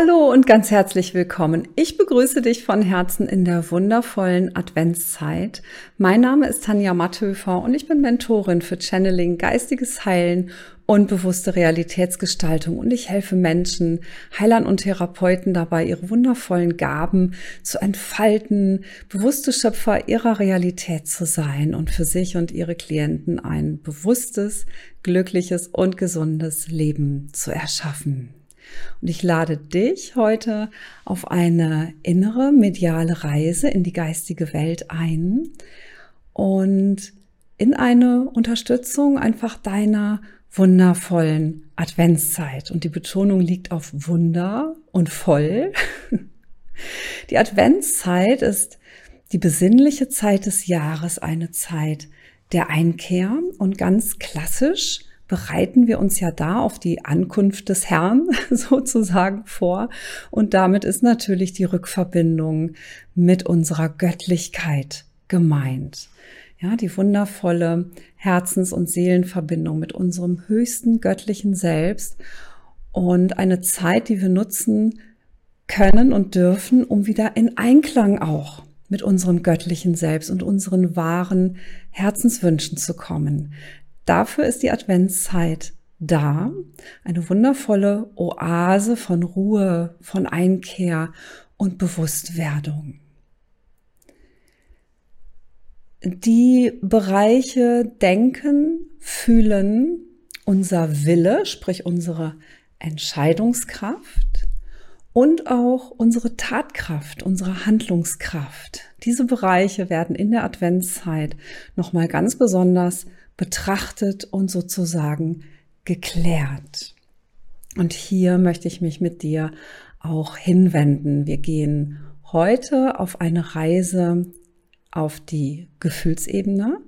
Hallo und ganz herzlich willkommen. Ich begrüße dich von Herzen in der wundervollen Adventszeit. Mein Name ist Tanja Matthöfer und ich bin Mentorin für Channeling, geistiges Heilen und bewusste Realitätsgestaltung und ich helfe Menschen, Heilern und Therapeuten dabei, ihre wundervollen Gaben zu entfalten, bewusste Schöpfer ihrer Realität zu sein und für sich und ihre Klienten ein bewusstes, glückliches und gesundes Leben zu erschaffen. Und ich lade dich heute auf eine innere mediale Reise in die geistige Welt ein und in eine Unterstützung einfach deiner wundervollen Adventszeit. Und die Betonung liegt auf Wunder und voll. Die Adventszeit ist die besinnliche Zeit des Jahres, eine Zeit der Einkehr und ganz klassisch bereiten wir uns ja da auf die Ankunft des Herrn sozusagen vor. Und damit ist natürlich die Rückverbindung mit unserer Göttlichkeit gemeint. Ja, die wundervolle Herzens- und Seelenverbindung mit unserem höchsten göttlichen Selbst und eine Zeit, die wir nutzen können und dürfen, um wieder in Einklang auch mit unserem göttlichen Selbst und unseren wahren Herzenswünschen zu kommen. Dafür ist die Adventszeit da. Eine wundervolle Oase von Ruhe, von Einkehr und Bewusstwerdung. Die Bereiche Denken, Fühlen, unser Wille, sprich unsere Entscheidungskraft und auch unsere Tatkraft, unsere Handlungskraft. Diese Bereiche werden in der Adventszeit nochmal ganz besonders betrachtet und sozusagen geklärt. Und hier möchte ich mich mit dir auch hinwenden. Wir gehen heute auf eine Reise auf die Gefühlsebene.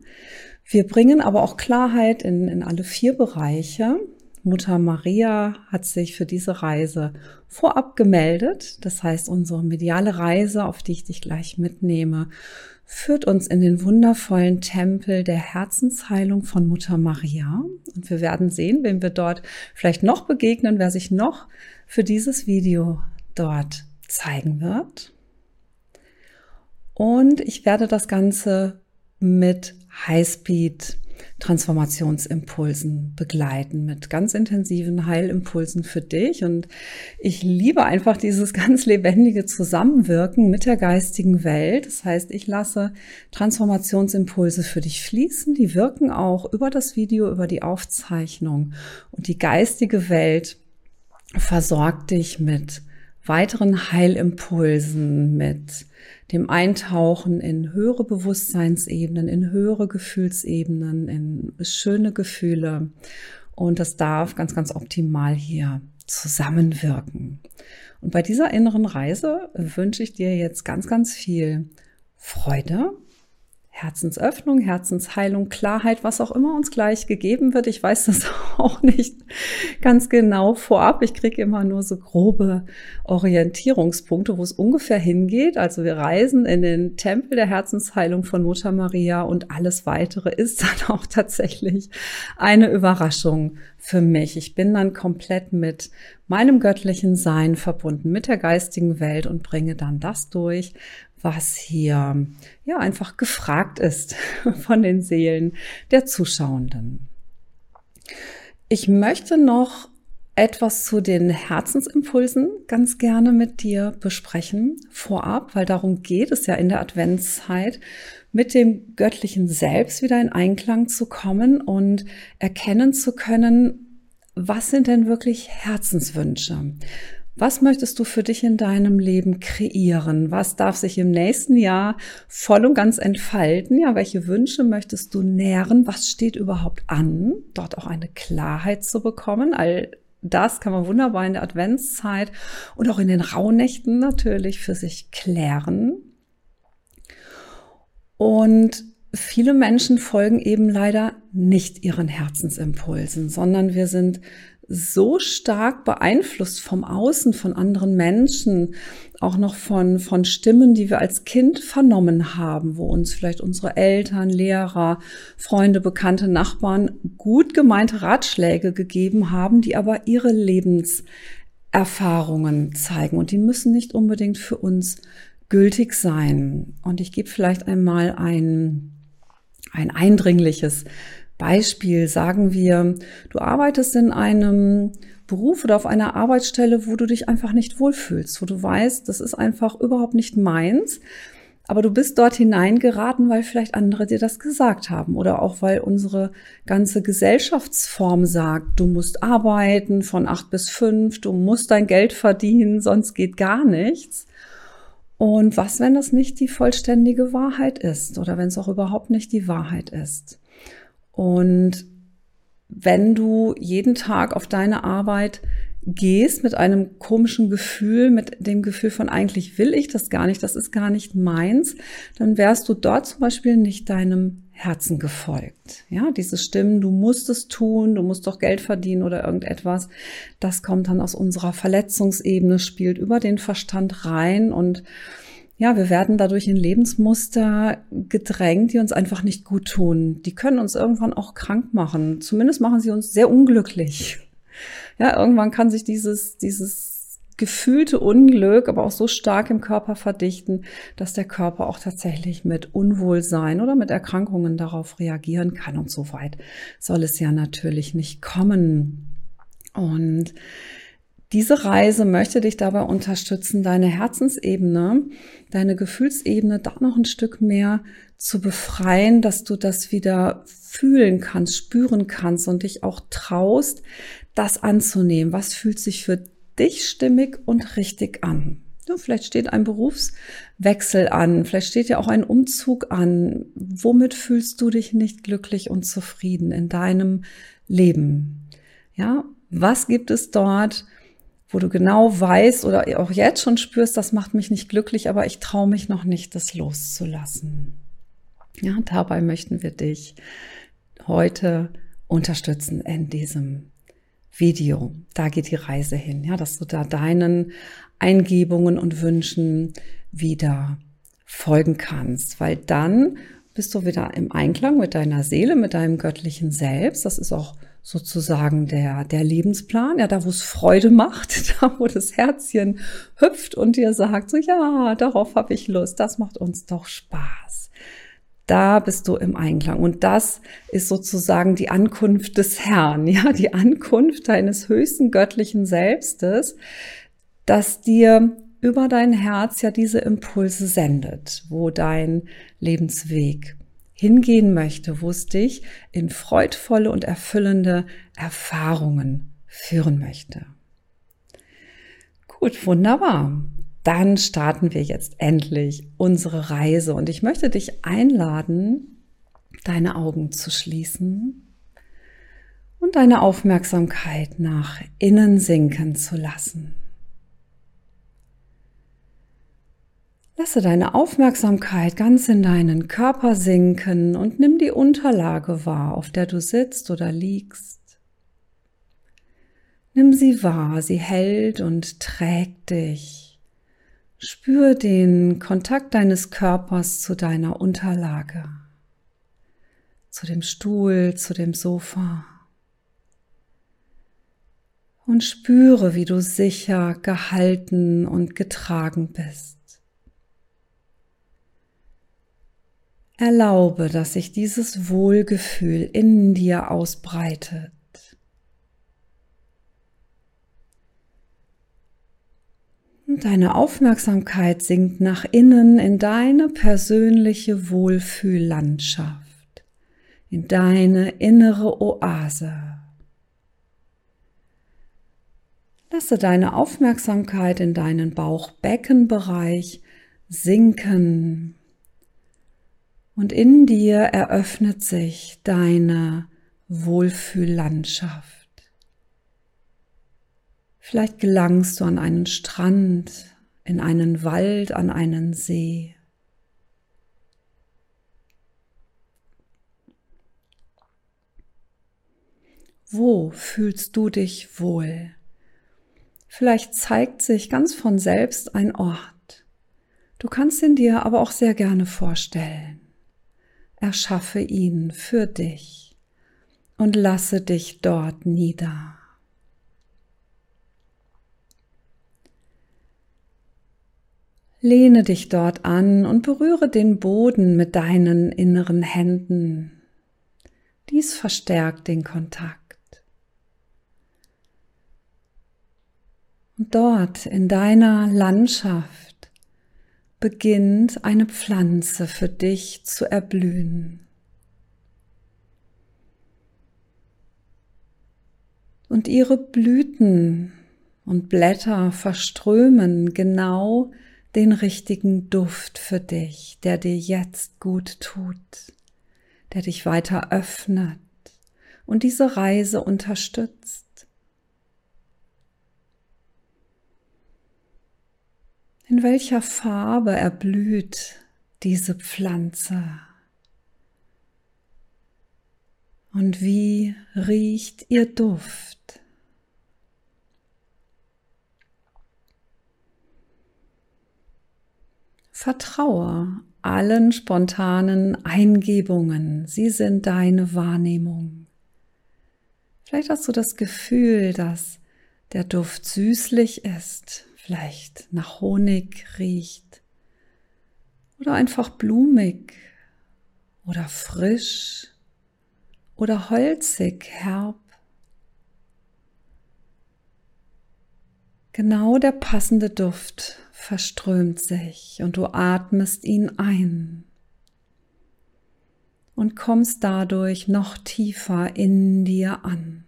Wir bringen aber auch Klarheit in, in alle vier Bereiche. Mutter Maria hat sich für diese Reise vorab gemeldet. Das heißt, unsere mediale Reise, auf die ich dich gleich mitnehme, führt uns in den wundervollen Tempel der Herzensheilung von Mutter Maria. Und wir werden sehen, wem wir dort vielleicht noch begegnen, wer sich noch für dieses Video dort zeigen wird. Und ich werde das Ganze mit Highspeed Transformationsimpulsen begleiten, mit ganz intensiven Heilimpulsen für dich. Und ich liebe einfach dieses ganz lebendige Zusammenwirken mit der geistigen Welt. Das heißt, ich lasse Transformationsimpulse für dich fließen. Die wirken auch über das Video, über die Aufzeichnung. Und die geistige Welt versorgt dich mit weiteren Heilimpulsen, mit dem Eintauchen in höhere Bewusstseinsebenen, in höhere Gefühlsebenen, in schöne Gefühle. Und das darf ganz, ganz optimal hier zusammenwirken. Und bei dieser inneren Reise wünsche ich dir jetzt ganz, ganz viel Freude Herzensöffnung, Herzensheilung, Klarheit, was auch immer uns gleich gegeben wird. Ich weiß das auch nicht ganz genau vorab. Ich kriege immer nur so grobe Orientierungspunkte, wo es ungefähr hingeht. Also wir reisen in den Tempel der Herzensheilung von Mutter Maria und alles weitere ist dann auch tatsächlich eine Überraschung für mich. Ich bin dann komplett mit meinem göttlichen Sein verbunden, mit der geistigen Welt und bringe dann das durch, was hier ja einfach gefragt ist von den Seelen der Zuschauenden. Ich möchte noch etwas zu den Herzensimpulsen ganz gerne mit dir besprechen vorab, weil darum geht es ja in der Adventszeit, mit dem göttlichen Selbst wieder in Einklang zu kommen und erkennen zu können, was sind denn wirklich Herzenswünsche? Was möchtest du für dich in deinem Leben kreieren? Was darf sich im nächsten Jahr voll und ganz entfalten? Ja, welche Wünsche möchtest du nähren? Was steht überhaupt an? Dort auch eine Klarheit zu bekommen. All das kann man wunderbar in der Adventszeit und auch in den Rauhnächten natürlich für sich klären. Und viele Menschen folgen eben leider nicht ihren Herzensimpulsen, sondern wir sind so stark beeinflusst vom Außen, von anderen Menschen, auch noch von, von Stimmen, die wir als Kind vernommen haben, wo uns vielleicht unsere Eltern, Lehrer, Freunde, Bekannte, Nachbarn gut gemeinte Ratschläge gegeben haben, die aber ihre Lebens Erfahrungen zeigen und die müssen nicht unbedingt für uns gültig sein. Und ich gebe vielleicht einmal ein, ein eindringliches Beispiel. Sagen wir, du arbeitest in einem Beruf oder auf einer Arbeitsstelle, wo du dich einfach nicht wohlfühlst, wo du weißt, das ist einfach überhaupt nicht meins. Aber du bist dort hineingeraten, weil vielleicht andere dir das gesagt haben oder auch weil unsere ganze Gesellschaftsform sagt, du musst arbeiten von acht bis fünf, du musst dein Geld verdienen, sonst geht gar nichts. Und was, wenn das nicht die vollständige Wahrheit ist oder wenn es auch überhaupt nicht die Wahrheit ist? Und wenn du jeden Tag auf deine Arbeit gehst mit einem komischen Gefühl, mit dem Gefühl von eigentlich will ich das gar nicht, das ist gar nicht meins, dann wärst du dort zum Beispiel nicht deinem Herzen gefolgt. Ja, diese Stimmen, du musst es tun, du musst doch Geld verdienen oder irgendetwas, das kommt dann aus unserer Verletzungsebene, spielt über den Verstand rein und ja, wir werden dadurch in Lebensmuster gedrängt, die uns einfach nicht gut tun. Die können uns irgendwann auch krank machen. Zumindest machen sie uns sehr unglücklich. Ja, irgendwann kann sich dieses, dieses gefühlte Unglück aber auch so stark im Körper verdichten, dass der Körper auch tatsächlich mit Unwohlsein oder mit Erkrankungen darauf reagieren kann. Und so weit soll es ja natürlich nicht kommen. Und diese Reise möchte dich dabei unterstützen, deine Herzensebene, deine Gefühlsebene da noch ein Stück mehr zu befreien, dass du das wieder fühlen kannst, spüren kannst und dich auch traust, das anzunehmen. Was fühlt sich für dich stimmig und richtig an? Ja, vielleicht steht ein Berufswechsel an, vielleicht steht ja auch ein Umzug an. Womit fühlst du dich nicht glücklich und zufrieden in deinem Leben? Ja, was gibt es dort, wo du genau weißt oder auch jetzt schon spürst, das macht mich nicht glücklich, aber ich traue mich noch nicht, das loszulassen? Ja, dabei möchten wir dich heute unterstützen in diesem Video. Da geht die Reise hin, ja, dass du da deinen Eingebungen und Wünschen wieder folgen kannst, weil dann bist du wieder im Einklang mit deiner Seele, mit deinem göttlichen Selbst. Das ist auch sozusagen der, der Lebensplan, ja, da wo es Freude macht, da wo das Herzchen hüpft und dir sagt, so ja, darauf habe ich Lust, das macht uns doch Spaß da bist du im Einklang. Und das ist sozusagen die Ankunft des Herrn, ja, die Ankunft deines höchsten göttlichen Selbstes, das dir über dein Herz ja diese Impulse sendet, wo dein Lebensweg hingehen möchte, wo es dich in freudvolle und erfüllende Erfahrungen führen möchte. Gut, wunderbar dann starten wir jetzt endlich unsere Reise. Und ich möchte dich einladen, deine Augen zu schließen und deine Aufmerksamkeit nach innen sinken zu lassen. Lasse deine Aufmerksamkeit ganz in deinen Körper sinken und nimm die Unterlage wahr, auf der du sitzt oder liegst. Nimm sie wahr, sie hält und trägt dich. Spür den Kontakt deines Körpers zu deiner Unterlage, zu dem Stuhl, zu dem Sofa. Und spüre, wie du sicher gehalten und getragen bist. Erlaube, dass sich dieses Wohlgefühl in dir ausbreitet. Deine Aufmerksamkeit sinkt nach innen in deine persönliche Wohlfühllandschaft, in deine innere Oase. Lasse deine Aufmerksamkeit in deinen Bauchbeckenbereich sinken und in dir eröffnet sich deine Wohlfühllandschaft. Vielleicht gelangst du an einen Strand, in einen Wald, an einen See. Wo fühlst du dich wohl? Vielleicht zeigt sich ganz von selbst ein Ort. Du kannst ihn dir aber auch sehr gerne vorstellen erschaffe ihn für dich und lasse dich dort nieder. Lehne dich dort an und berühre den Boden mit deinen inneren Händen. Dies verstärkt den Kontakt. Und dort in deiner Landschaft beginnt eine Pflanze für dich zu erblühen. Und ihre Blüten und Blätter verströmen genau den richtigen Duft für dich, der dir jetzt gut tut, der dich weiter öffnet und diese Reise unterstützt. In welcher Farbe erblüht diese Pflanze? Und wie riecht ihr Duft? Vertraue allen spontanen Eingebungen. Sie sind deine Wahrnehmung. Vielleicht hast du das Gefühl, dass der Duft süßlich ist, vielleicht nach Honig riecht oder einfach blumig oder frisch oder holzig, herb. Genau der passende Duft verströmt sich und du atmest ihn ein und kommst dadurch noch tiefer in dir an.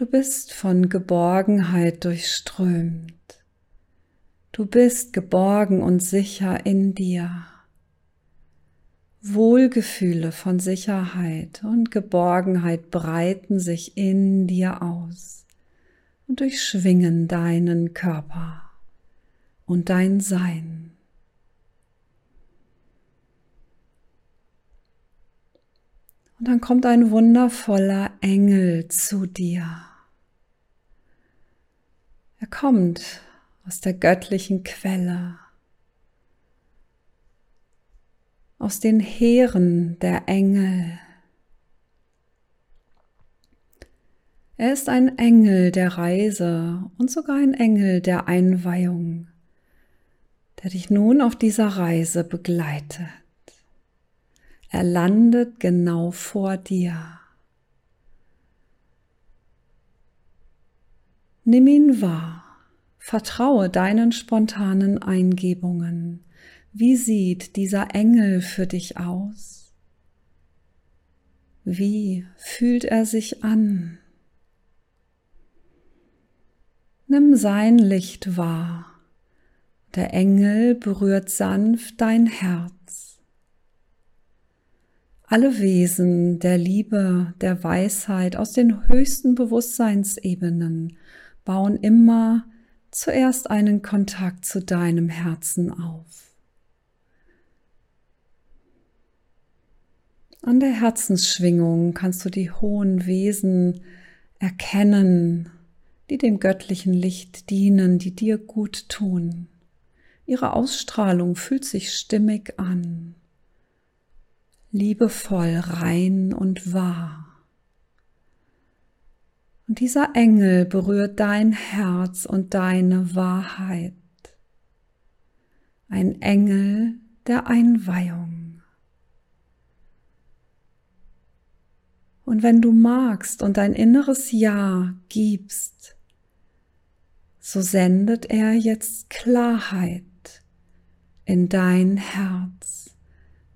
Du bist von Geborgenheit durchströmt. Du bist geborgen und sicher in dir. Wohlgefühle von Sicherheit und Geborgenheit breiten sich in dir aus und durchschwingen deinen Körper und dein Sein. Und dann kommt ein wundervoller Engel zu dir. Er kommt aus der göttlichen Quelle, aus den Heeren der Engel. Er ist ein Engel der Reise und sogar ein Engel der Einweihung, der dich nun auf dieser Reise begleitet. Er landet genau vor dir. Nimm ihn wahr. Vertraue deinen spontanen Eingebungen. Wie sieht dieser Engel für dich aus? Wie fühlt er sich an? Nimm sein Licht wahr. Der Engel berührt sanft dein Herz. Alle Wesen der Liebe, der Weisheit aus den höchsten Bewusstseinsebenen bauen immer zuerst einen Kontakt zu deinem Herzen auf. An der Herzensschwingung kannst du die hohen Wesen erkennen, die dem göttlichen Licht dienen, die dir gut tun. Ihre Ausstrahlung fühlt sich stimmig an, liebevoll, rein und wahr. Und dieser Engel berührt dein Herz und deine Wahrheit. Ein Engel der Einweihung. Und wenn du magst und dein inneres Ja gibst, so sendet er jetzt Klarheit in dein Herz,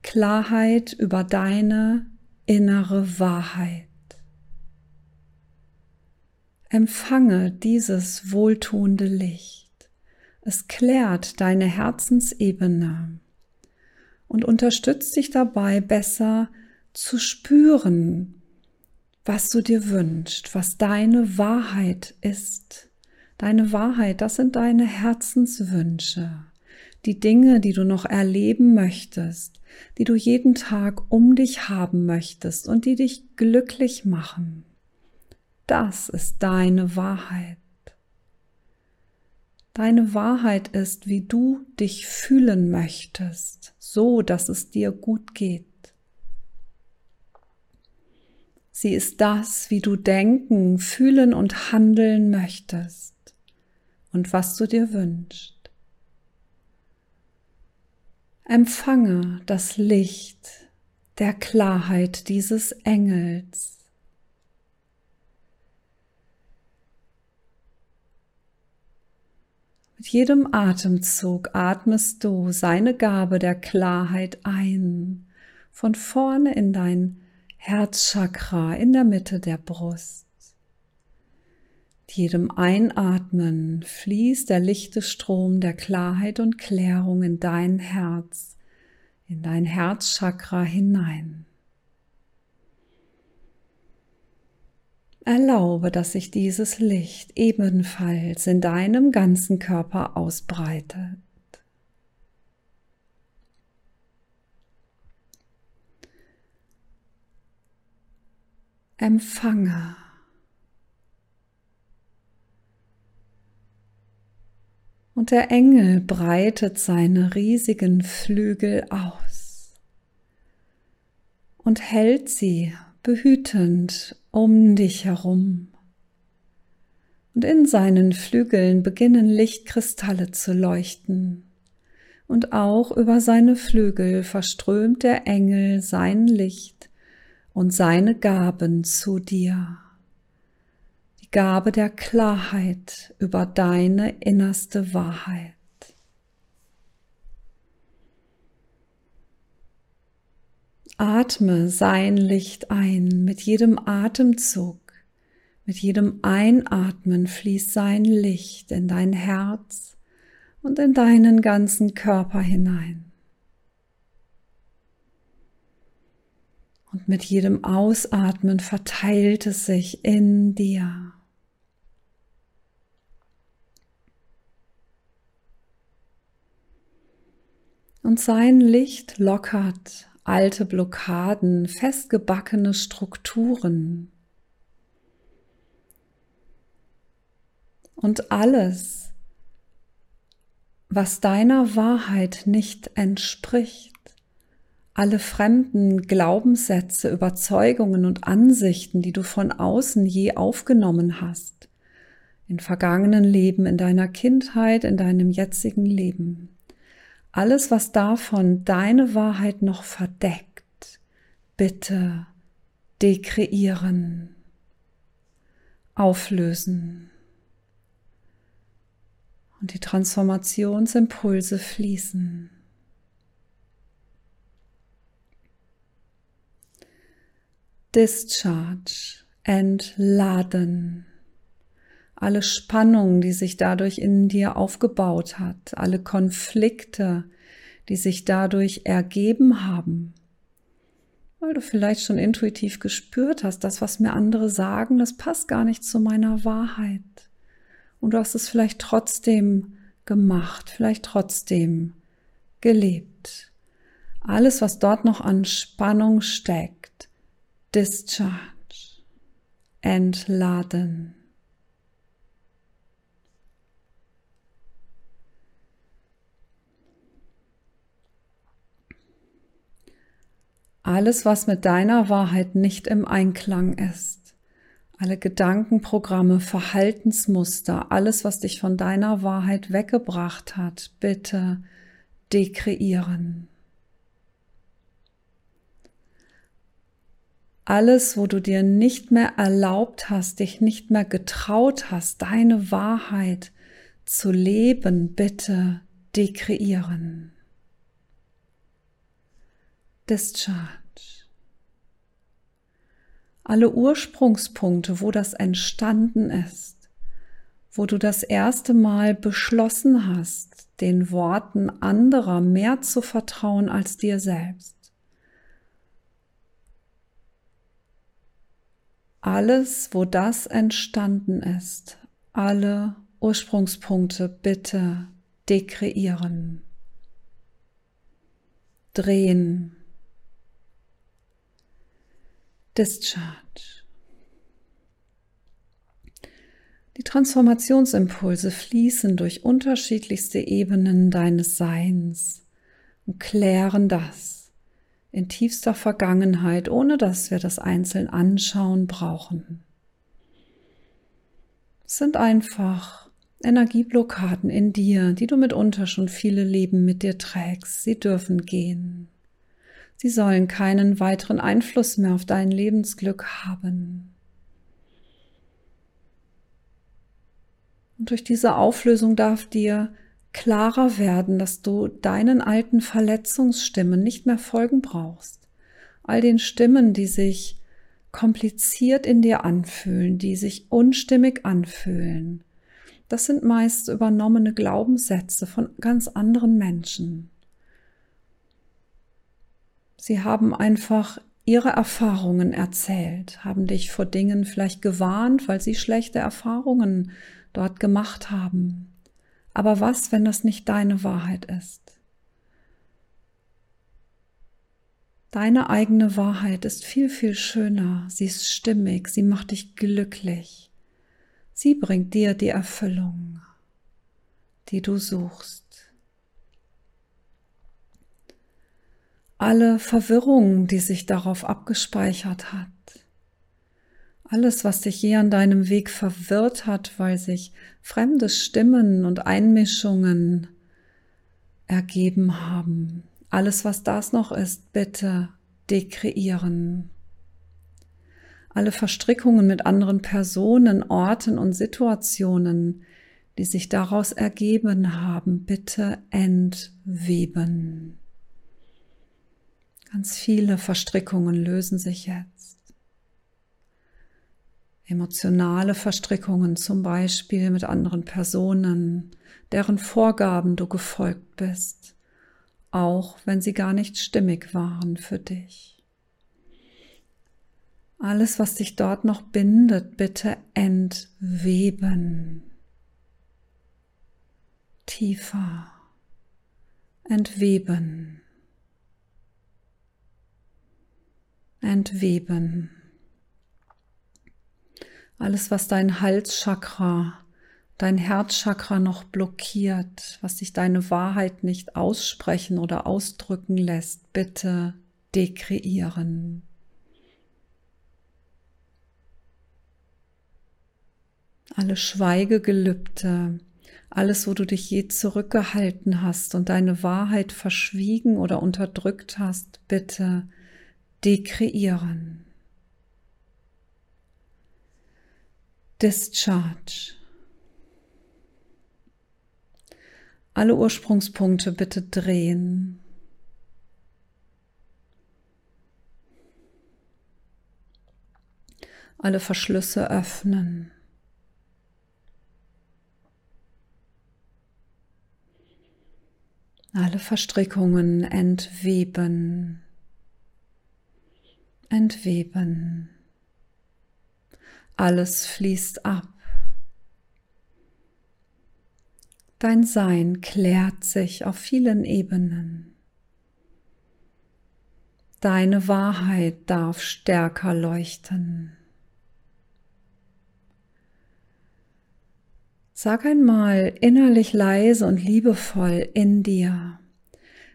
Klarheit über deine innere Wahrheit. Empfange dieses wohltuende Licht. Es klärt deine Herzensebene und unterstützt dich dabei besser zu spüren, was du dir wünschst, was deine Wahrheit ist. Deine Wahrheit, das sind deine Herzenswünsche, die Dinge, die du noch erleben möchtest, die du jeden Tag um dich haben möchtest und die dich glücklich machen. Das ist deine Wahrheit. Deine Wahrheit ist, wie du dich fühlen möchtest, so dass es dir gut geht. Sie ist das, wie du denken, fühlen und handeln möchtest. und was du dir wünschst. Empfange das Licht der Klarheit dieses Engels. Mit jedem Atemzug atmest du seine Gabe der Klarheit ein, von vorne in dein Herzchakra in der Mitte der Brust. Mit jedem Einatmen fließt der lichte Strom der Klarheit und Klärung in dein Herz, in dein Herzchakra hinein. Erlaube, dass sich dieses Licht ebenfalls in deinem ganzen Körper ausbreitet. Empfange. Und der Engel breitet seine riesigen Flügel aus und hält sie behütend um dich herum. Und in seinen Flügeln beginnen Lichtkristalle zu leuchten. Und auch über seine Flügel verströmt der Engel sein Licht und seine Gaben zu dir. Die Gabe der Klarheit über deine innerste Wahrheit. Atme sein Licht ein mit jedem Atemzug. Mit jedem Einatmen fließt sein Licht in dein Herz und in deinen ganzen Körper hinein. Und mit jedem Ausatmen verteilt es sich in dir. Und sein Licht lockert alte Blockaden, festgebackene Strukturen. Und alles, was deiner Wahrheit nicht entspricht, alle fremden Glaubenssätze, Überzeugungen und Ansichten, die du von außen je aufgenommen hast, in vergangenen Leben, in deiner Kindheit, in deinem jetzigen Leben. Alles, was davon deine Wahrheit noch verdeckt, bitte dekreieren, auflösen. Und die Transformationsimpulse fließen. Discharge, entladen alle Spannung, die sich dadurch in dir aufgebaut hat, alle Konflikte, die sich dadurch ergeben haben, weil du vielleicht schon intuitiv gespürt hast, das, was mir andere sagen, das passt gar nicht zu meiner Wahrheit. Und du hast es vielleicht trotzdem gemacht, vielleicht trotzdem gelebt. Alles, was dort noch an Spannung steckt, discharge, entladen. Alles, was mit deiner Wahrheit nicht im Einklang ist, alle Gedankenprogramme, Verhaltensmuster, alles, was dich von deiner Wahrheit weggebracht hat, bitte dekreieren. Alles, wo du dir nicht mehr erlaubt hast, dich nicht mehr getraut hast, deine Wahrheit zu leben, bitte dekreieren. Discharge. Alle Ursprungspunkte, wo das entstanden ist, wo du das erste Mal beschlossen hast, den Worten anderer mehr zu vertrauen als dir selbst. Alles, wo das entstanden ist, alle Ursprungspunkte bitte dekreieren, drehen, Discharge. Die Transformationsimpulse fließen durch unterschiedlichste Ebenen deines Seins und klären das in tiefster Vergangenheit, ohne dass wir das einzeln anschauen brauchen. Es sind einfach Energieblockaden in dir, die du mitunter schon viele Leben mit dir trägst, sie dürfen gehen. Sie sollen keinen weiteren Einfluss mehr auf dein Lebensglück haben. Und durch diese Auflösung darf dir klarer werden, dass du deinen alten Verletzungsstimmen nicht mehr folgen brauchst. All den Stimmen, die sich kompliziert in dir anfühlen, die sich unstimmig anfühlen. Das sind meist übernommene Glaubenssätze von ganz anderen Menschen. Sie haben einfach ihre Erfahrungen erzählt, haben dich vor Dingen vielleicht gewarnt, weil sie schlechte Erfahrungen dort gemacht haben. Aber was, wenn das nicht deine Wahrheit ist? Deine eigene Wahrheit ist viel, viel schöner, sie ist stimmig, sie macht dich glücklich. Sie bringt dir die Erfüllung, die du suchst. Alle Verwirrung, die sich darauf abgespeichert hat, alles, was dich je an deinem Weg verwirrt hat, weil sich fremde Stimmen und Einmischungen ergeben haben, alles, was das noch ist, bitte dekreieren. Alle Verstrickungen mit anderen Personen, Orten und Situationen, die sich daraus ergeben haben, bitte entweben. Ganz viele Verstrickungen lösen sich jetzt emotionale Verstrickungen zum Beispiel mit anderen Personen, deren Vorgaben du gefolgt bist, auch wenn sie gar nicht stimmig waren für dich. Alles, was dich dort noch bindet, bitte entweben. Tiefer. Entweben. Entweben. Alles, was dein Halschakra, dein Herzchakra noch blockiert, was dich deine Wahrheit nicht aussprechen oder ausdrücken lässt, bitte dekreieren. Alle Schweigegelübde, alles, wo du dich je zurückgehalten hast und deine Wahrheit verschwiegen oder unterdrückt hast, bitte dekreieren. Discharge. Alle Ursprungspunkte bitte drehen. Alle Verschlüsse öffnen. Alle Verstrickungen entweben. Entweben. Alles fließt ab. Dein Sein klärt sich auf vielen Ebenen. Deine Wahrheit darf stärker leuchten. Sag einmal innerlich leise und liebevoll in dir,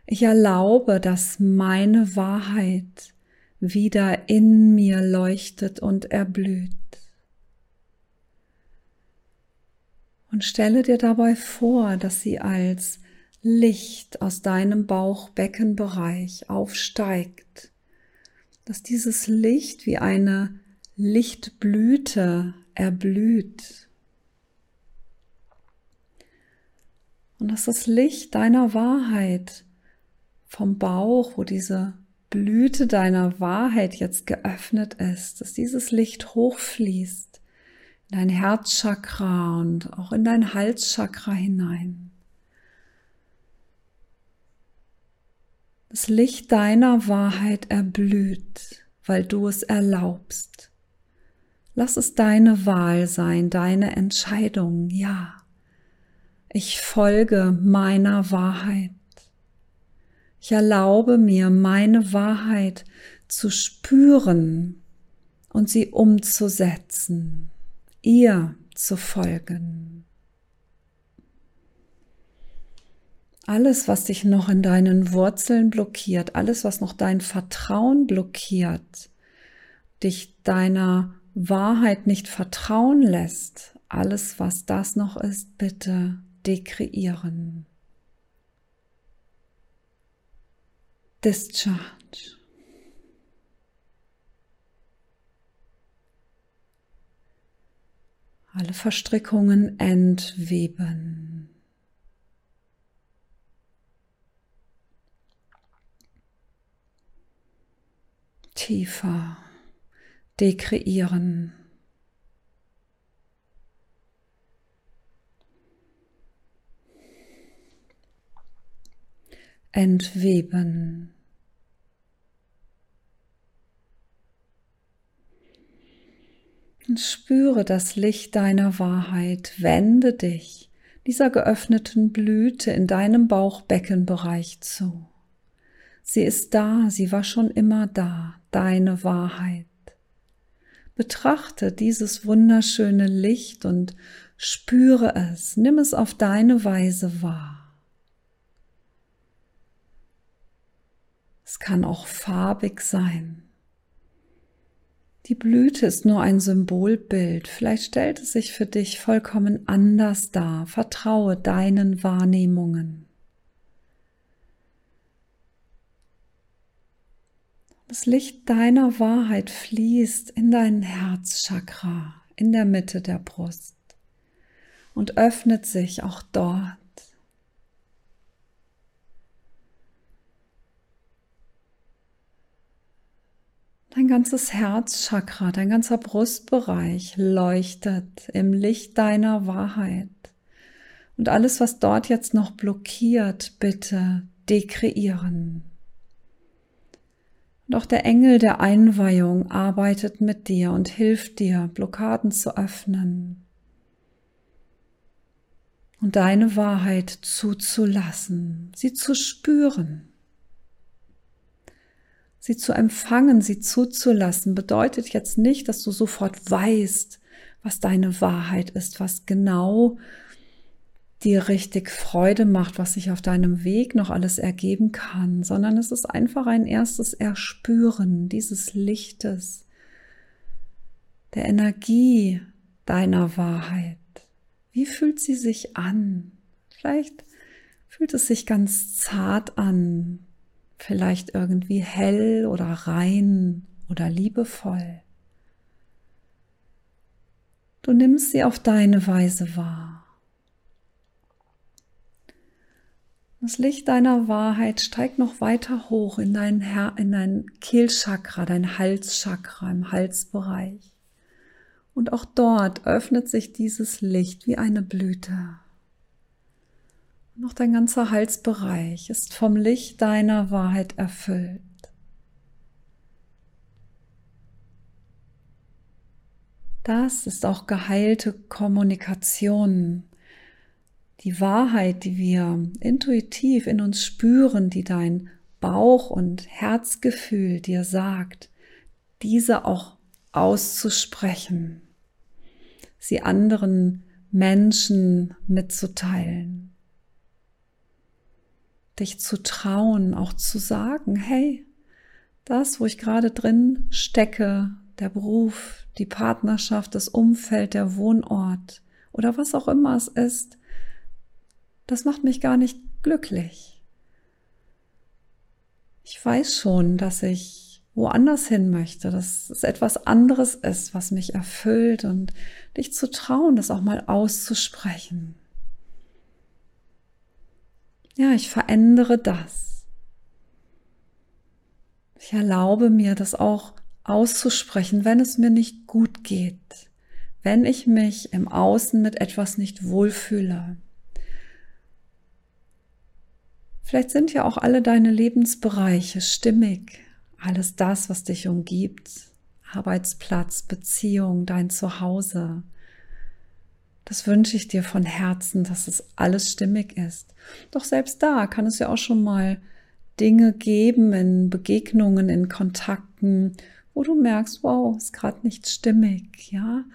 ich erlaube, dass meine Wahrheit wieder in mir leuchtet und erblüht. Und stelle dir dabei vor, dass sie als Licht aus deinem Bauchbeckenbereich aufsteigt, dass dieses Licht wie eine Lichtblüte erblüht. Und dass das Licht deiner Wahrheit vom Bauch, wo diese Blüte deiner Wahrheit jetzt geöffnet ist, dass dieses Licht hochfließt in dein Herzchakra und auch in dein Halschakra hinein. Das Licht deiner Wahrheit erblüht, weil du es erlaubst. Lass es deine Wahl sein, deine Entscheidung, ja. Ich folge meiner Wahrheit. Ich erlaube mir, meine Wahrheit zu spüren und sie umzusetzen ihr zu folgen. Alles, was dich noch in deinen Wurzeln blockiert, alles, was noch dein Vertrauen blockiert, dich deiner Wahrheit nicht vertrauen lässt, alles, was das noch ist, bitte dekreieren. Discharge. Alle Verstrickungen entweben. Tiefer dekreieren. Entweben. Und spüre das Licht deiner Wahrheit. Wende dich dieser geöffneten Blüte in deinem Bauchbeckenbereich zu. Sie ist da, sie war schon immer da, deine Wahrheit. Betrachte dieses wunderschöne Licht und spüre es, nimm es auf deine Weise wahr. Es kann auch farbig sein. Die Blüte ist nur ein Symbolbild. Vielleicht stellt es sich für dich vollkommen anders dar. Vertraue deinen Wahrnehmungen. Das Licht deiner Wahrheit fließt in dein Herzchakra, in der Mitte der Brust und öffnet sich auch dort. Dein ganzes Herzchakra, dein ganzer Brustbereich leuchtet im Licht deiner Wahrheit. Und alles, was dort jetzt noch blockiert, bitte dekreieren. Und auch der Engel der Einweihung arbeitet mit dir und hilft dir, Blockaden zu öffnen und deine Wahrheit zuzulassen, sie zu spüren. Sie zu empfangen, sie zuzulassen, bedeutet jetzt nicht, dass du sofort weißt, was deine Wahrheit ist, was genau dir richtig Freude macht, was sich auf deinem Weg noch alles ergeben kann, sondern es ist einfach ein erstes Erspüren dieses Lichtes, der Energie deiner Wahrheit. Wie fühlt sie sich an? Vielleicht fühlt es sich ganz zart an, vielleicht irgendwie hell oder rein oder liebevoll. Du nimmst sie auf deine Weise wahr. Das Licht deiner Wahrheit steigt noch weiter hoch in dein, Her in dein Kehlchakra, dein Halschakra im Halsbereich. Und auch dort öffnet sich dieses Licht wie eine Blüte. Auch dein ganzer Halsbereich ist vom Licht deiner Wahrheit erfüllt. Das ist auch geheilte Kommunikation. Die Wahrheit, die wir intuitiv in uns spüren, die dein Bauch- und Herzgefühl dir sagt, diese auch auszusprechen, sie anderen Menschen mitzuteilen dich zu trauen, auch zu sagen, hey, das, wo ich gerade drin stecke, der Beruf, die Partnerschaft, das Umfeld, der Wohnort oder was auch immer es ist, das macht mich gar nicht glücklich. Ich weiß schon, dass ich woanders hin möchte, dass es etwas anderes ist, was mich erfüllt und dich zu trauen, das auch mal auszusprechen. Ja, ich verändere das. Ich erlaube mir, das auch auszusprechen, wenn es mir nicht gut geht, wenn ich mich im Außen mit etwas nicht wohlfühle. Vielleicht sind ja auch alle deine Lebensbereiche stimmig, alles das, was dich umgibt, Arbeitsplatz, Beziehung, dein Zuhause, das wünsche ich dir von Herzen, dass es alles stimmig ist. Doch selbst da kann es ja auch schon mal Dinge geben in Begegnungen, in Kontakten, wo du merkst, wow, ist gerade nicht stimmig, ja?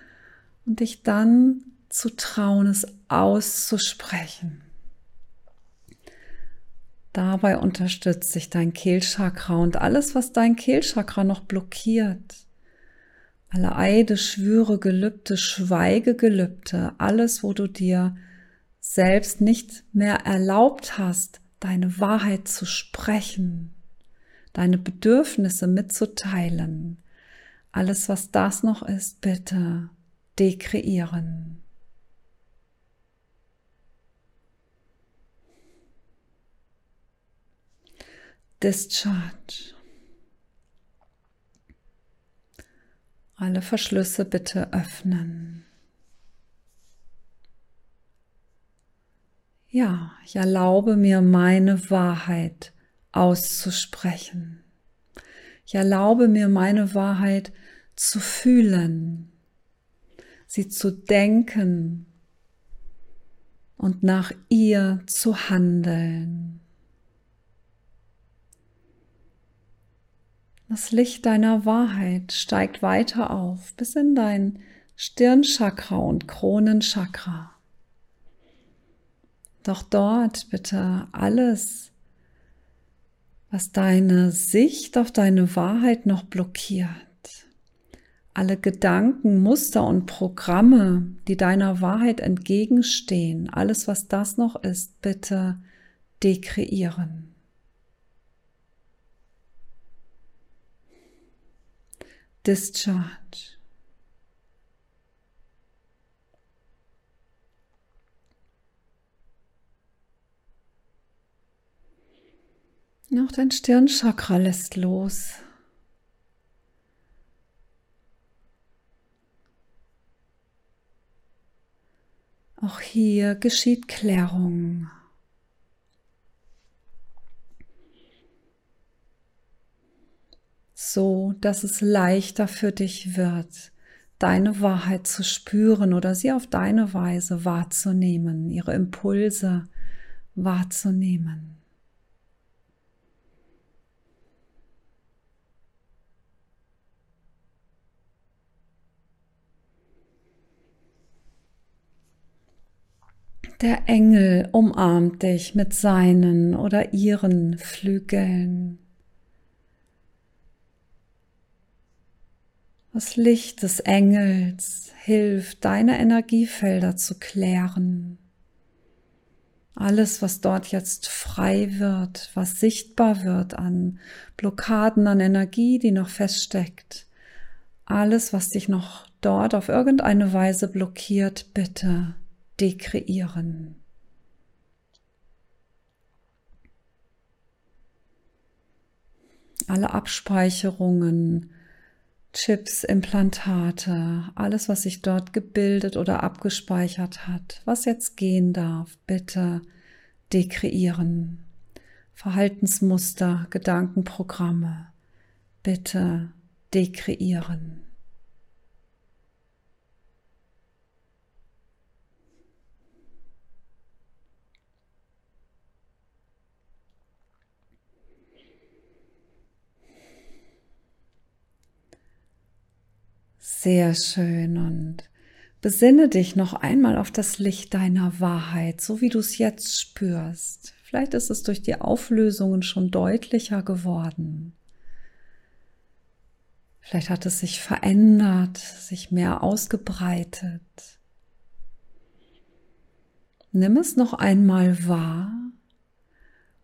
Und dich dann zu trauen, es auszusprechen. Dabei unterstützt sich dein Kehlchakra und alles, was dein Kehlchakra noch blockiert, alle Eide, Schwüre, Gelübde, Schweigegelübde, alles, wo du dir selbst nicht mehr erlaubt hast, deine Wahrheit zu sprechen, deine Bedürfnisse mitzuteilen, alles, was das noch ist, bitte dekreieren. Discharge. Alle Verschlüsse bitte öffnen. Ja, ich erlaube mir meine Wahrheit auszusprechen. Ich erlaube mir meine Wahrheit zu fühlen, sie zu denken und nach ihr zu handeln. Das Licht deiner Wahrheit steigt weiter auf bis in dein Stirnchakra und Kronenchakra. Doch dort bitte alles, was deine Sicht auf deine Wahrheit noch blockiert. Alle Gedanken, Muster und Programme, die deiner Wahrheit entgegenstehen, alles, was das noch ist, bitte dekreieren. Discharge. Auch dein Stirnchakra lässt los. Auch hier geschieht Klärung. So dass es leichter für dich wird, deine Wahrheit zu spüren oder sie auf deine Weise wahrzunehmen, ihre Impulse wahrzunehmen. Der Engel umarmt dich mit seinen oder ihren Flügeln. Das Licht des Engels hilft, deine Energiefelder zu klären. Alles, was dort jetzt frei wird, was sichtbar wird an Blockaden, an Energie, die noch feststeckt, alles, was dich noch dort auf irgendeine Weise blockiert, bitte dekreieren. Alle Abspeicherungen, Chips, Implantate, alles, was sich dort gebildet oder abgespeichert hat, was jetzt gehen darf, bitte dekreieren. Verhaltensmuster, Gedankenprogramme, bitte dekreieren. Sehr schön und besinne dich noch einmal auf das Licht deiner Wahrheit, so wie du es jetzt spürst. Vielleicht ist es durch die Auflösungen schon deutlicher geworden. Vielleicht hat es sich verändert, sich mehr ausgebreitet. Nimm es noch einmal wahr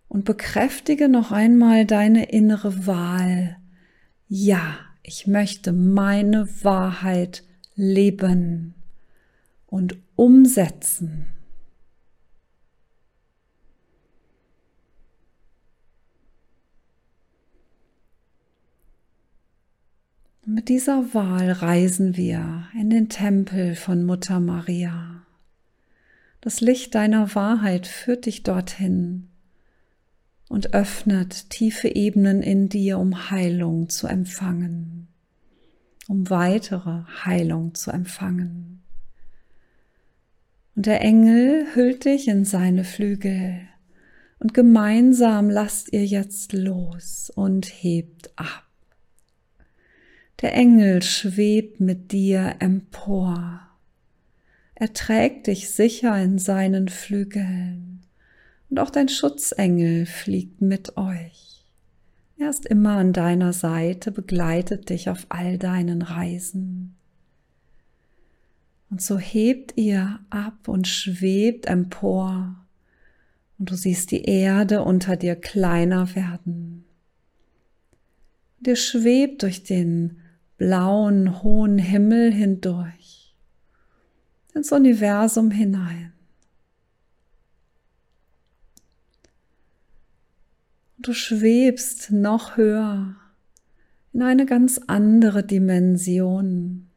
und bekräftige noch einmal deine innere Wahl. Ja, ich möchte meine Wahrheit leben und umsetzen. mit dieser Wahl reisen wir in den Tempel von Mutter Maria. Das Licht deiner Wahrheit führt dich dorthin und öffnet tiefe Ebenen in dir, um Heilung zu empfangen, um weitere Heilung zu empfangen. Und der Engel hüllt dich in seine Flügel und gemeinsam lasst ihr jetzt los und hebt ab. Der Engel schwebt mit dir empor. Er trägt dich sicher in seinen Flügeln und auch dein Schutzengel fliegt mit euch. Er ist immer an deiner Seite, begleitet dich auf all deinen Reisen. Und so hebt ihr ab und schwebt empor. Und du siehst die Erde unter dir kleiner werden. Und ihr schwebt durch den blauen, hohen Himmel hindurch, ins Universum hinein. Du schwebst noch höher in eine ganz andere Dimension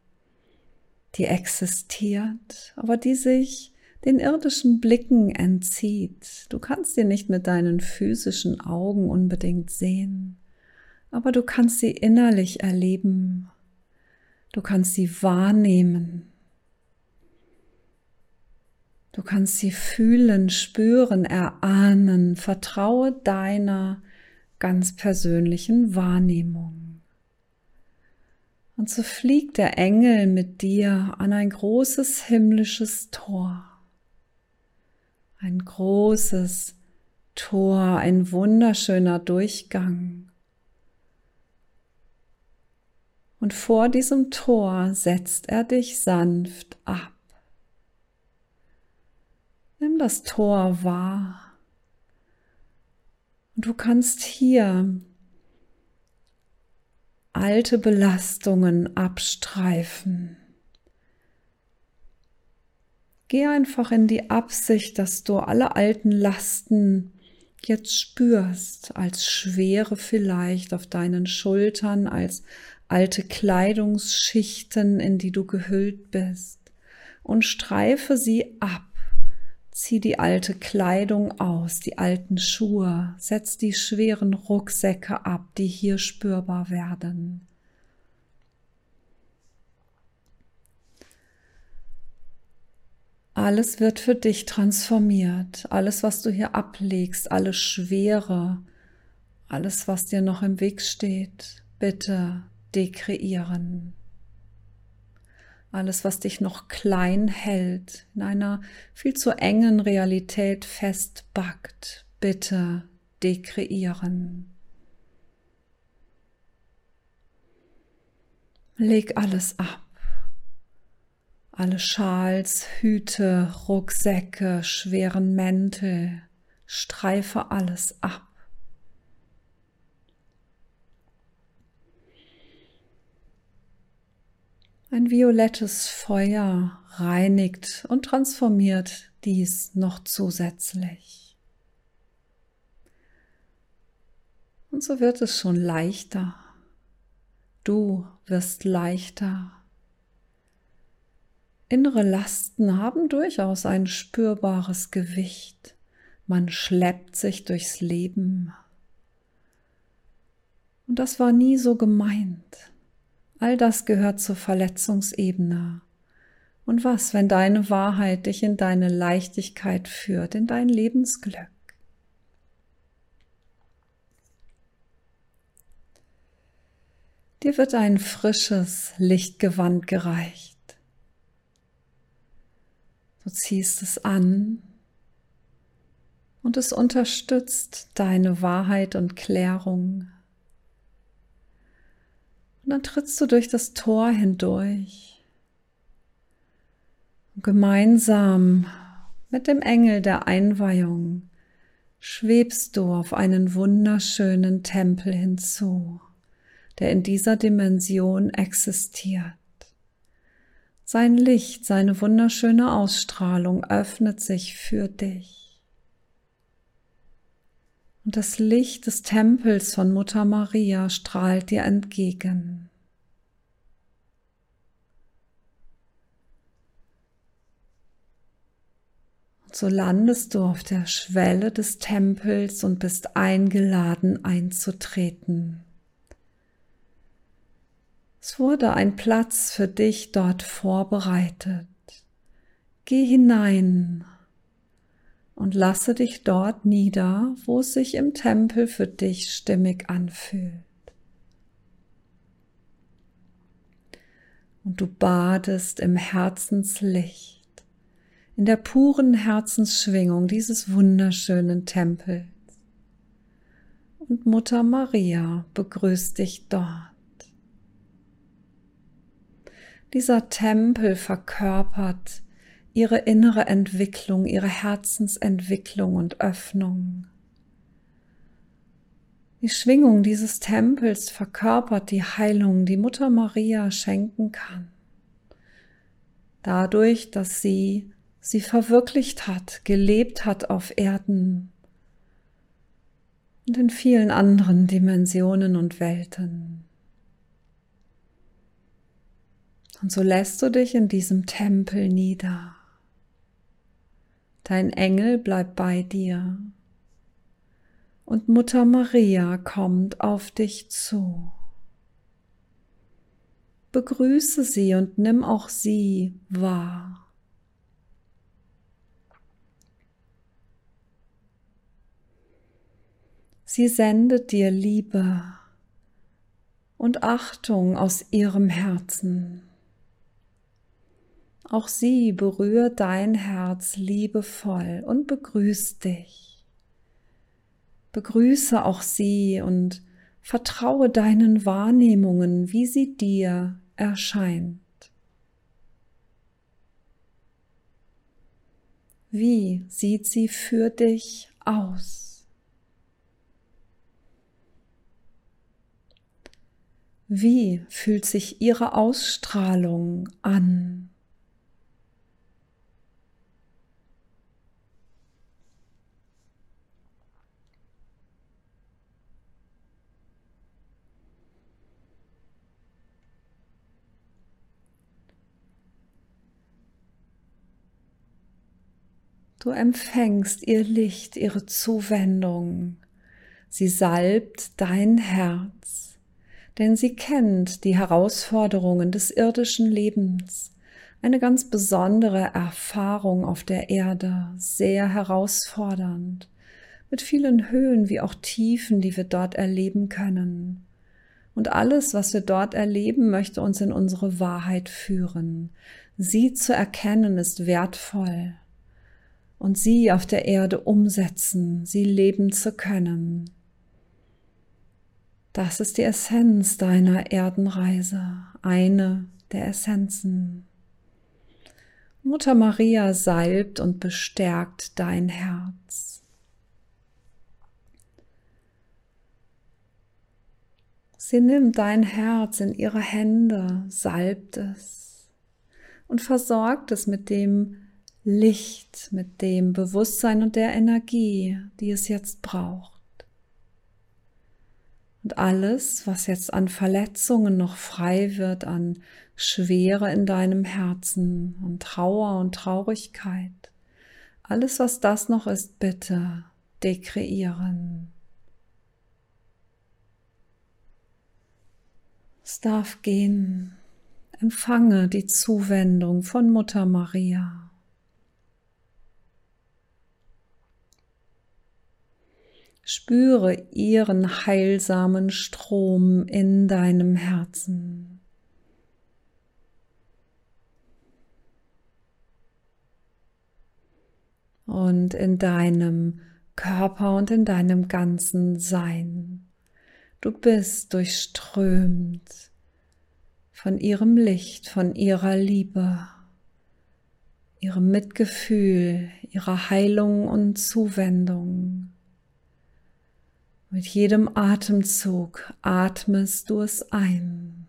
die existiert, aber die sich den irdischen Blicken entzieht. Du kannst sie nicht mit deinen physischen Augen unbedingt sehen, aber du kannst sie innerlich erleben. Du kannst sie wahrnehmen. Du kannst sie fühlen, spüren, erahnen. Vertraue deiner ganz persönlichen Wahrnehmung. Und so fliegt der Engel mit dir an ein großes himmlisches Tor. Ein großes Tor, ein wunderschöner Durchgang. Und vor diesem Tor setzt er dich sanft ab. Nimm das Tor wahr. Und du kannst hier alte Belastungen abstreifen. Geh einfach in die Absicht, dass du alle alten Lasten jetzt spürst, als Schwere vielleicht auf deinen Schultern, als alte Kleidungsschichten, in die du gehüllt bist, und streife sie ab. Zieh die alte Kleidung aus, die alten Schuhe, setz die schweren Rucksäcke ab, die hier spürbar werden. Alles wird für dich transformiert. Alles, was du hier ablegst, alle Schwere, alles, was dir noch im Weg steht, bitte dekreieren alles, was dich noch klein hält, in einer viel zu engen Realität festbackt, bitte dekreieren. Leg alles ab. Alle Schals, Hüte, Rucksäcke, schweren Mäntel, streife alles ab. Ein violettes Feuer reinigt und transformiert dies noch zusätzlich. Und so wird es schon leichter. Du wirst leichter. Innere Lasten haben durchaus ein spürbares Gewicht. Man schleppt sich durchs Leben. Und das war nie so gemeint. All das gehört zur Verletzungsebene. Und was, wenn deine Wahrheit dich in deine Leichtigkeit führt, in dein Lebensglück? Dir wird ein frisches Lichtgewand gereicht. Du ziehst es an und es unterstützt deine Wahrheit und Klärung und dann trittst du durch das Tor hindurch. Und gemeinsam mit dem Engel der Einweihung schwebst du auf einen wunderschönen Tempel hinzu, der in dieser Dimension existiert. Sein Licht, seine wunderschöne Ausstrahlung öffnet sich für dich. Und das Licht des Tempels von Mutter Maria strahlt dir entgegen. Und so landest du auf der Schwelle des Tempels und bist eingeladen einzutreten. Es wurde ein Platz für dich dort vorbereitet. Geh hinein und lasse dich dort nieder, wo es sich im Tempel für dich stimmig anfühlt. Und du badest im Herzenslicht, in der puren Herzensschwingung dieses wunderschönen Tempels. Und Mutter Maria begrüßt dich dort. Dieser Tempel verkörpert ihre innere Entwicklung, ihre Herzensentwicklung und Öffnung. Die Schwingung dieses Tempels verkörpert die Heilung, die Mutter Maria schenken kann. Dadurch, dass sie sie verwirklicht hat, gelebt hat auf Erden und in vielen anderen Dimensionen und Welten. Und so lässt du dich in diesem Tempel nieder. Dein Engel bleibt bei dir. Und Mutter Maria kommt auf dich zu. Begrüße sie und nimm auch sie wahr. Sie sendet dir Liebe und Achtung aus ihrem Herzen. Auch sie berührt dein Herz liebevoll und begrüßt dich. Begrüße auch sie und vertraue deinen Wahrnehmungen, wie sie dir erscheint. Wie sieht sie für dich aus? Wie fühlt sich ihre Ausstrahlung an? Du empfängst ihr Licht, ihre Zuwendung. Sie salbt dein Herz, denn sie kennt die Herausforderungen des irdischen Lebens. Eine ganz besondere Erfahrung auf der Erde, sehr herausfordernd, mit vielen Höhen wie auch Tiefen, die wir dort erleben können. Und alles, was wir dort erleben, möchte uns in unsere Wahrheit führen. Sie zu erkennen ist wertvoll und sie auf der Erde umsetzen, sie leben zu können. Das ist die Essenz deiner Erdenreise, eine der Essenzen. Mutter Maria salbt und bestärkt dein Herz. Sie nimmt dein Herz in ihre Hände, salbt es und versorgt es mit dem Licht, mit dem Bewusstsein und der Energie, die es jetzt braucht. Und alles, was jetzt an Verletzungen noch frei wird, an Schwere in deinem Herzen und Trauer und Traurigkeit, alles, was das noch ist, bitte dekreieren. Es darf gehen. Empfange die Zuwendung von Mutter Maria. Spüre ihren heilsamen Strom in deinem Herzen. Und in deinem Körper und in deinem ganzen Sein. Du bist durchströmt von ihrem Licht, von ihrer Liebe, ihrem Mitgefühl, ihrer Heilung und Zuwendung. Mit jedem Atemzug atmest du es ein.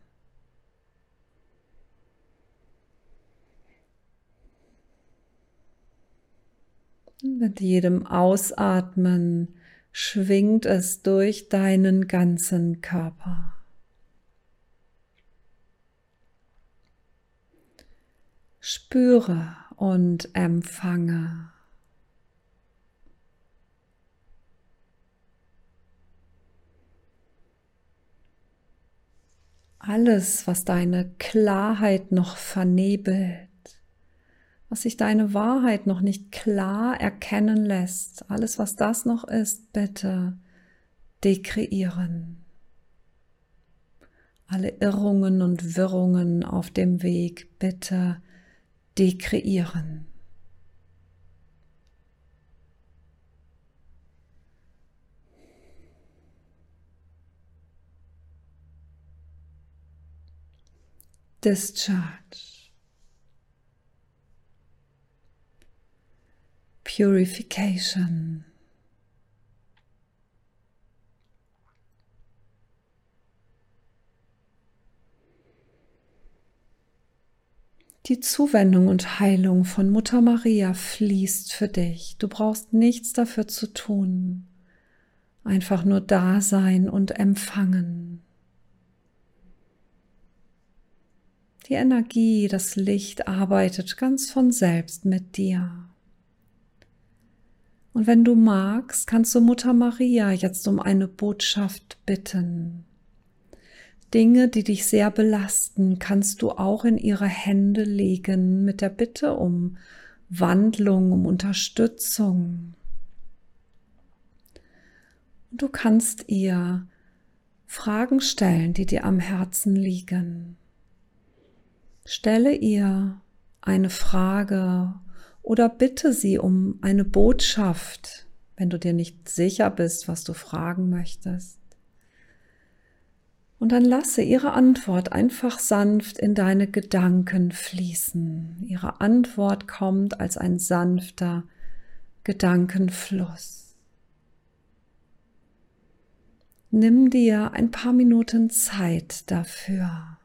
Mit jedem Ausatmen schwingt es durch deinen ganzen Körper. Spüre und empfange. Alles, was deine Klarheit noch vernebelt, was sich deine Wahrheit noch nicht klar erkennen lässt, alles, was das noch ist, bitte dekreieren. Alle Irrungen und Wirrungen auf dem Weg bitte dekreieren. Discharge, purification. Die Zuwendung und Heilung von Mutter Maria fließt für dich. Du brauchst nichts dafür zu tun. Einfach nur da sein und empfangen. Die Energie, das Licht arbeitet ganz von selbst mit dir. Und wenn du magst, kannst du Mutter Maria jetzt um eine Botschaft bitten. Dinge, die dich sehr belasten, kannst du auch in ihre Hände legen mit der Bitte um Wandlung, um Unterstützung. Du kannst ihr Fragen stellen, die dir am Herzen liegen. Stelle ihr eine Frage oder bitte sie um eine Botschaft, wenn du dir nicht sicher bist, was du fragen möchtest. Und dann lasse ihre Antwort einfach sanft in deine Gedanken fließen. Ihre Antwort kommt als ein sanfter Gedankenfluss. Nimm dir ein paar Minuten Zeit dafür.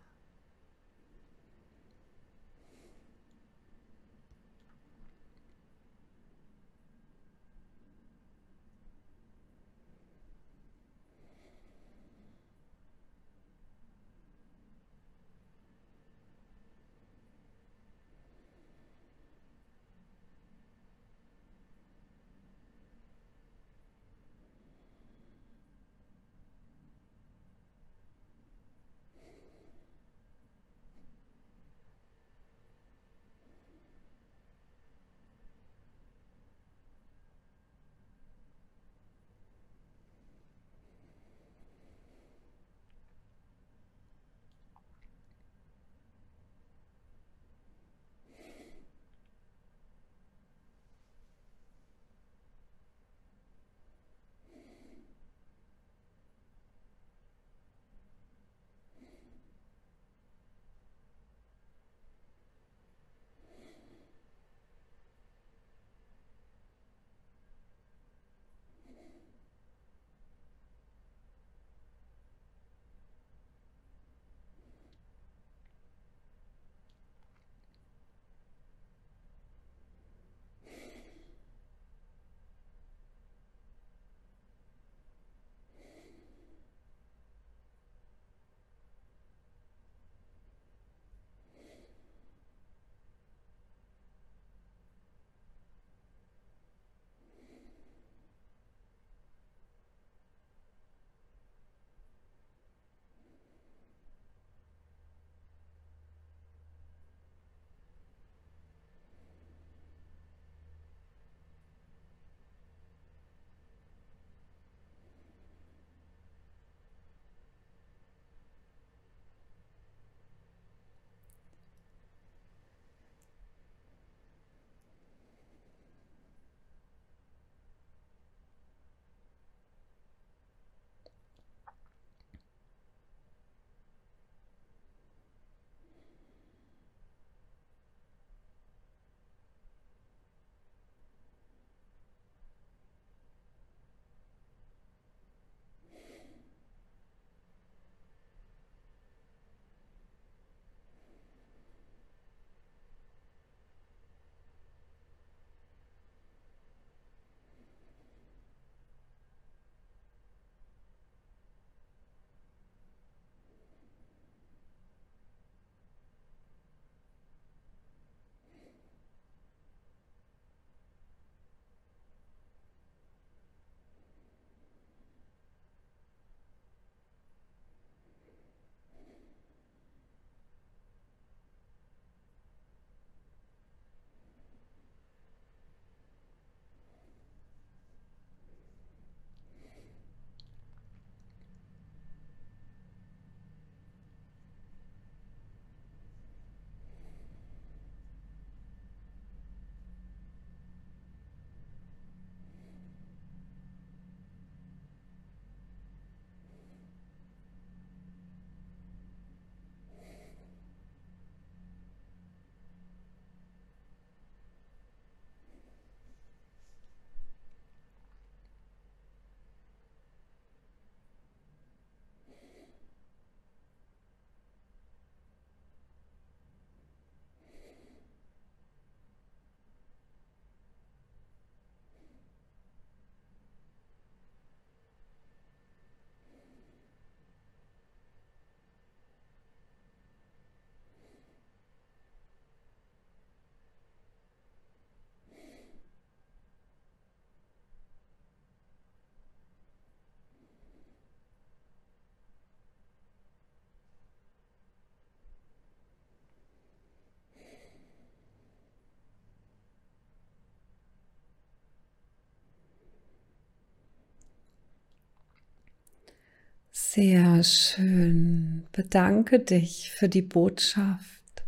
Sehr schön. Bedanke dich für die Botschaft,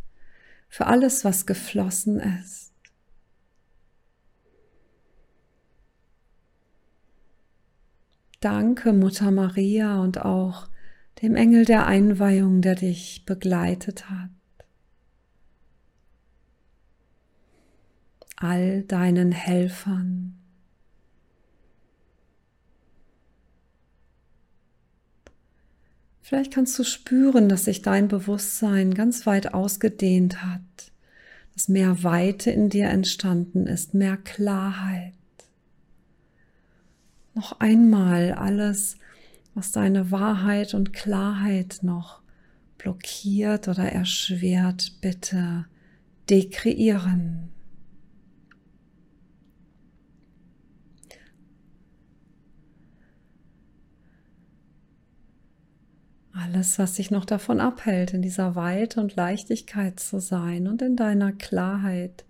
für alles, was geflossen ist. Danke, Mutter Maria, und auch dem Engel der Einweihung, der dich begleitet hat. All deinen Helfern. Vielleicht kannst du spüren, dass sich dein Bewusstsein ganz weit ausgedehnt hat, dass mehr Weite in dir entstanden ist, mehr Klarheit. Noch einmal alles, was deine Wahrheit und Klarheit noch blockiert oder erschwert, bitte dekreieren. Alles, was dich noch davon abhält, in dieser Weite und Leichtigkeit zu sein und in deiner Klarheit,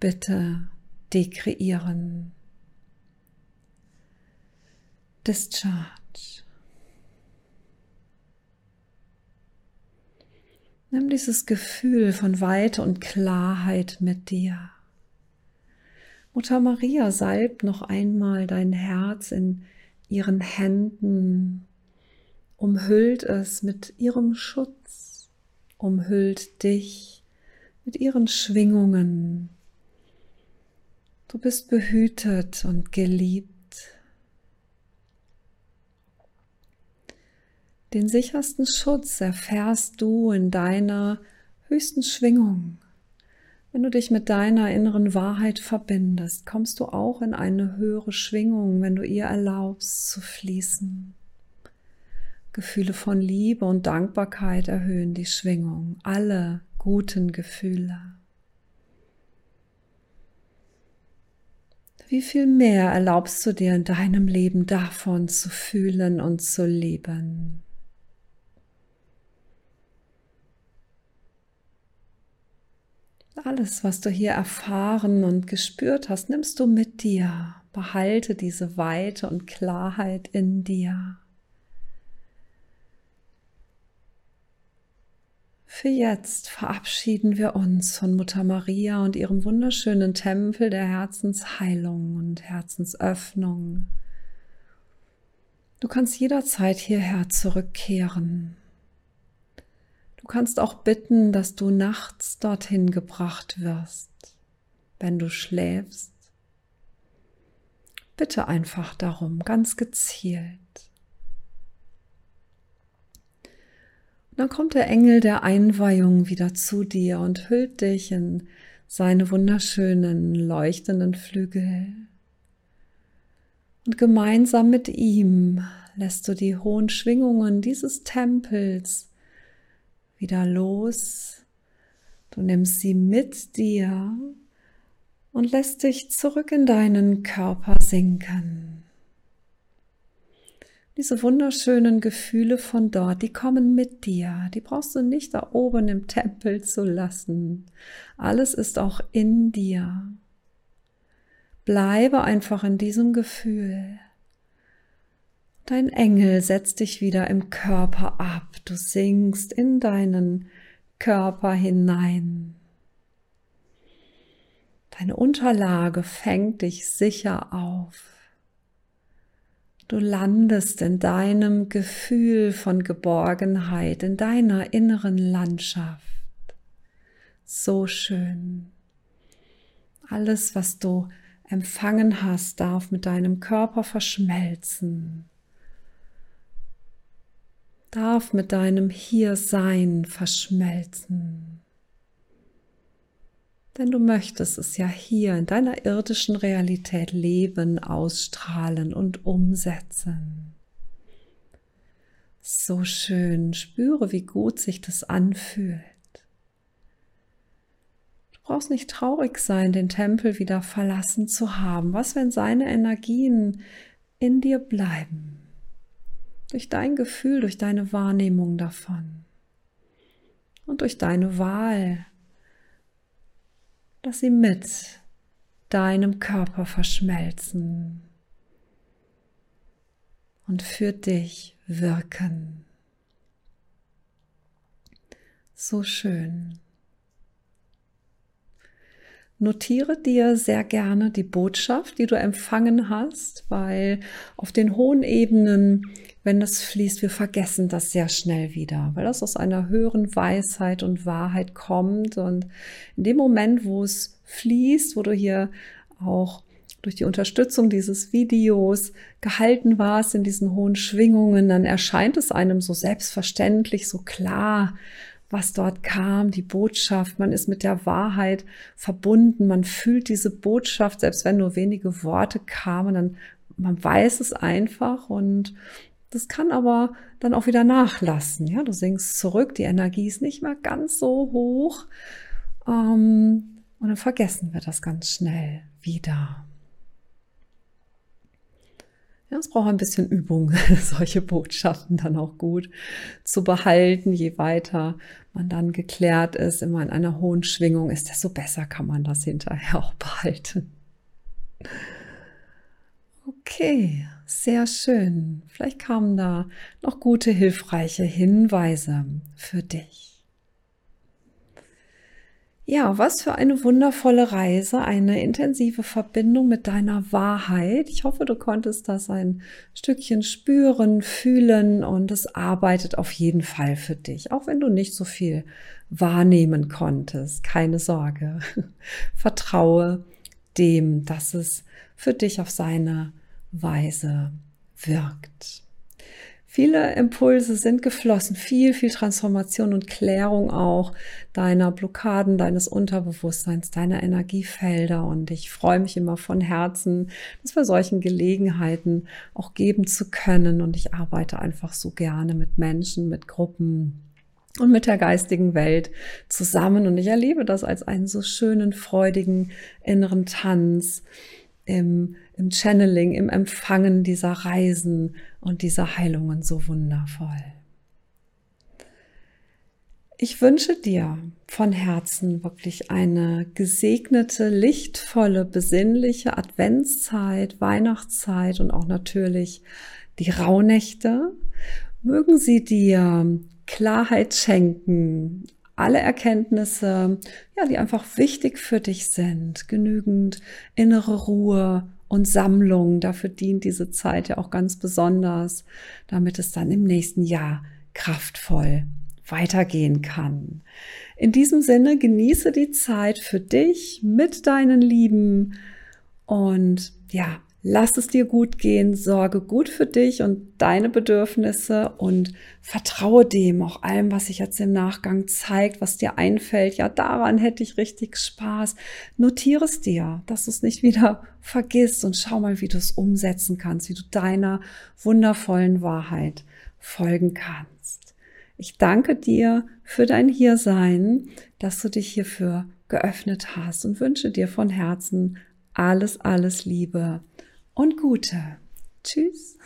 bitte dekreieren. Discharge. Nimm dieses Gefühl von Weite und Klarheit mit dir. Mutter Maria salbt noch einmal dein Herz in ihren Händen umhüllt es mit ihrem Schutz, umhüllt dich mit ihren Schwingungen. Du bist behütet und geliebt. Den sichersten Schutz erfährst du in deiner höchsten Schwingung. Wenn du dich mit deiner inneren Wahrheit verbindest, kommst du auch in eine höhere Schwingung, wenn du ihr erlaubst zu fließen. Gefühle von Liebe und Dankbarkeit erhöhen die Schwingung, alle guten Gefühle. Wie viel mehr erlaubst du dir in deinem Leben davon zu fühlen und zu leben? Alles, was du hier erfahren und gespürt hast, nimmst du mit dir. Behalte diese Weite und Klarheit in dir. Für jetzt verabschieden wir uns von Mutter Maria und ihrem wunderschönen Tempel der Herzensheilung und Herzensöffnung. Du kannst jederzeit hierher zurückkehren. Du kannst auch bitten, dass du nachts dorthin gebracht wirst, wenn du schläfst. Bitte einfach darum, ganz gezielt. Dann kommt der Engel der Einweihung wieder zu dir und hüllt dich in seine wunderschönen leuchtenden Flügel. Und gemeinsam mit ihm lässt du die hohen Schwingungen dieses Tempels wieder los. Du nimmst sie mit dir und lässt dich zurück in deinen Körper sinken. Diese wunderschönen Gefühle von dort, die kommen mit dir. Die brauchst du nicht da oben im Tempel zu lassen. Alles ist auch in dir. Bleibe einfach in diesem Gefühl. Dein Engel setzt dich wieder im Körper ab. Du sinkst in deinen Körper hinein. Deine Unterlage fängt dich sicher auf. Du landest in deinem Gefühl von Geborgenheit, in deiner inneren Landschaft. So schön. Alles, was du empfangen hast, darf mit deinem Körper verschmelzen, darf mit deinem Hiersein verschmelzen. Denn du möchtest es ja hier in deiner irdischen Realität leben, ausstrahlen und umsetzen. So schön, spüre, wie gut sich das anfühlt. Du brauchst nicht traurig sein, den Tempel wieder verlassen zu haben. Was, wenn seine Energien in dir bleiben? Durch dein Gefühl, durch deine Wahrnehmung davon und durch deine Wahl dass sie mit deinem Körper verschmelzen und für dich wirken. So schön. Notiere dir sehr gerne die Botschaft, die du empfangen hast, weil auf den hohen Ebenen, wenn das fließt, wir vergessen das sehr schnell wieder, weil das aus einer höheren Weisheit und Wahrheit kommt. Und in dem Moment, wo es fließt, wo du hier auch durch die Unterstützung dieses Videos gehalten warst in diesen hohen Schwingungen, dann erscheint es einem so selbstverständlich, so klar, was dort kam, die Botschaft, man ist mit der Wahrheit verbunden, man fühlt diese Botschaft, selbst wenn nur wenige Worte kamen, dann man weiß es einfach. Und das kann aber dann auch wieder nachlassen. Ja, du sinkst zurück, die Energie ist nicht mehr ganz so hoch ähm, und dann vergessen wir das ganz schnell wieder. Ja, es braucht ein bisschen Übung, solche Botschaften dann auch gut zu behalten. Je weiter man dann geklärt ist, immer in einer hohen Schwingung ist, desto besser kann man das hinterher auch behalten. Okay, sehr schön. Vielleicht kamen da noch gute, hilfreiche Hinweise für dich. Ja, was für eine wundervolle Reise, eine intensive Verbindung mit deiner Wahrheit. Ich hoffe, du konntest das ein Stückchen spüren, fühlen und es arbeitet auf jeden Fall für dich, auch wenn du nicht so viel wahrnehmen konntest. Keine Sorge. Vertraue dem, dass es für dich auf seine Weise wirkt. Viele Impulse sind geflossen, viel, viel Transformation und Klärung auch deiner Blockaden, deines Unterbewusstseins, deiner Energiefelder. Und ich freue mich immer von Herzen, das bei solchen Gelegenheiten auch geben zu können. Und ich arbeite einfach so gerne mit Menschen, mit Gruppen, und mit der geistigen Welt zusammen. Und ich erlebe das als einen so schönen, freudigen inneren Tanz im, im Channeling, im Empfangen dieser Reisen und dieser Heilungen so wundervoll. Ich wünsche dir von Herzen wirklich eine gesegnete, lichtvolle, besinnliche Adventszeit, Weihnachtszeit und auch natürlich die Rauhnächte. Mögen sie dir Klarheit schenken, alle Erkenntnisse, ja, die einfach wichtig für dich sind, genügend innere Ruhe und Sammlung. Dafür dient diese Zeit ja auch ganz besonders, damit es dann im nächsten Jahr kraftvoll weitergehen kann. In diesem Sinne genieße die Zeit für dich mit deinen Lieben und ja, Lass es dir gut gehen, sorge gut für dich und deine Bedürfnisse und vertraue dem, auch allem, was sich jetzt im Nachgang zeigt, was dir einfällt. Ja, daran hätte ich richtig Spaß. Notiere es dir, dass du es nicht wieder vergisst und schau mal, wie du es umsetzen kannst, wie du deiner wundervollen Wahrheit folgen kannst. Ich danke dir für dein Hiersein, dass du dich hierfür geöffnet hast und wünsche dir von Herzen alles, alles Liebe und Gute. Tschüss.